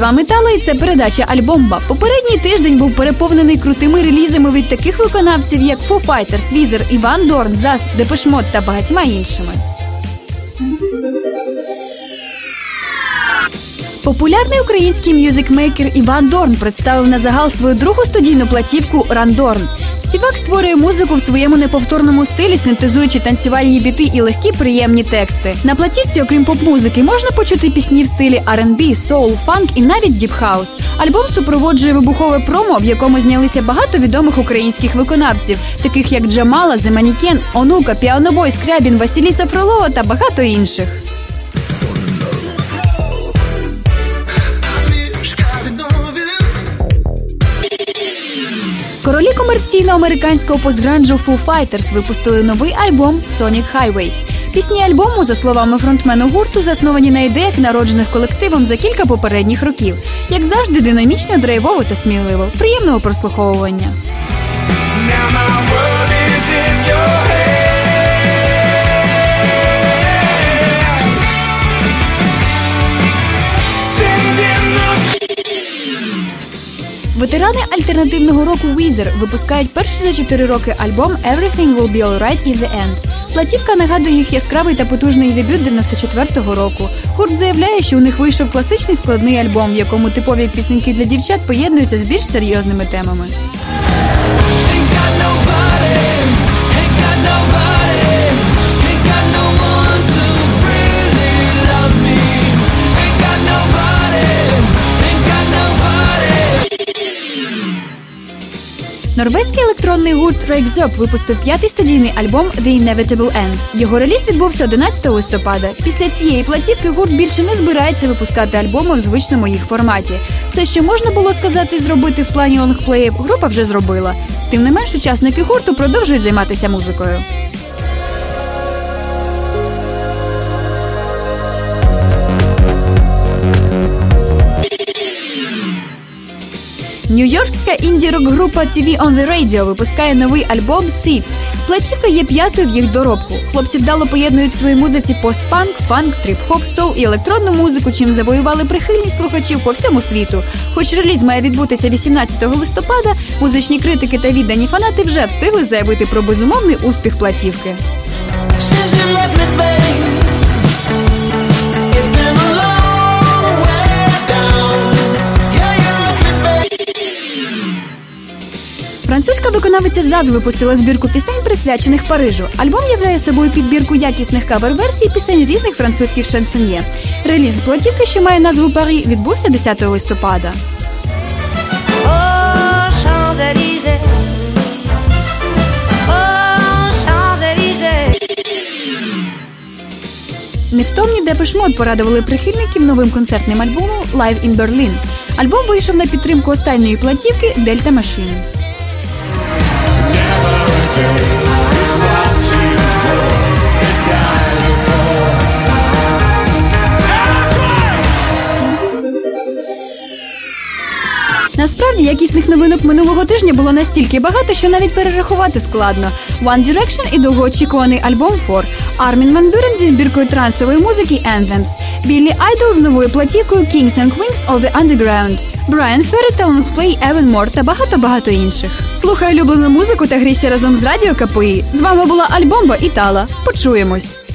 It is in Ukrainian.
вами Тала і це передача Альбомба. Попередній тиждень був переповнений крутими релізами від таких виконавців, як Foo Fighters, Weezer, Іван Дорн, Заст, Depeche Mode та багатьма іншими. Популярний український music maker Іван Дорн представив на загал свою другу студійну платівку Randorn. Співак створює музику в своєму неповторному стилі, синтезуючи танцювальні біти і легкі приємні тексти. На платівці, окрім поп-музики, можна почути пісні в стилі R&B, соул, фанк і навіть deep house. Альбом супроводжує вибухове промо, в якому знялися багато відомих українських виконавців, таких як Джамала, The Maneken, Онука, Піанобой, Скрябін, Василіса Фролова та багато інших. Королі комерційно американського постгранджу Foo Fighters випустили новий альбом Sonic Highways. Пісні альбому, за словами фронтмену гурту, засновані на ідеях, народжених колективом за кілька попередніх років. Як завжди, динамічно, драйвово та сміливо. Приємного прослуховування. Ветерани альтернативного року Weezer випускають перший за чотири роки альбом Everything Will Be Alright in the End. Платівка нагадує їх яскравий та потужний дебют 94-го року. Гурт заявляє, що у них вийшов класичний складний альбом, в якому типові пісеньки для дівчат поєднуються з більш серйозними темами. Норвезький електронний гурт Рейкзоп випустив п'ятий студійний альбом The Inevitable End. Його реліз відбувся 11 листопада. Після цієї платівки гурт більше не збирається випускати альбоми в звичному їх форматі. Все, що можна було сказати зробити в плані лонгплеїв, група вже зробила. Тим не менш, учасники гурту продовжують займатися музикою. Нью-Йоркська інді-рок-група TV on the Radio випускає новий альбом Seeds. Платівка є п'ятою в їх доробку. Хлопці вдало поєднують в своїй музиці постпанк, фанк, тріп-хоп, соул і електронну музику, чим завоювали прихильність слухачів по всьому світу. Хоч реліз має відбутися 18 листопада, музичні критики та віддані фанати вже встигли заявити про безумовний успіх платівки. Французька виконавиця ЗАЗ випустила збірку пісень, присвячених Парижу. Альбом являє собою підбірку якісних кавер-версій пісень різних французьких шансоньє. Реліз платівки, що має назву Парі, відбувся 10 листопада. Невтомні Депешмот порадували прихильників новим концертним альбомом Live in Berlin. Альбом вийшов на підтримку останньої платівки Дельта Машин. Насправді якісних новинок минулого тижня було настільки багато, що навіть перерахувати складно. One Direction і довгоочікуваний альбом For, Армін Ван Бюрен зі збіркою трансової музики Anthems, Біллі Айдол з новою платівкою Kings and Queens of the Underground, Брайан Ферри та лонгплей Avonmore та багато-багато інших. Слухай улюблену музику та грійся разом з радіо КПІ. З вами була Альбомба і Тала. Почуємось.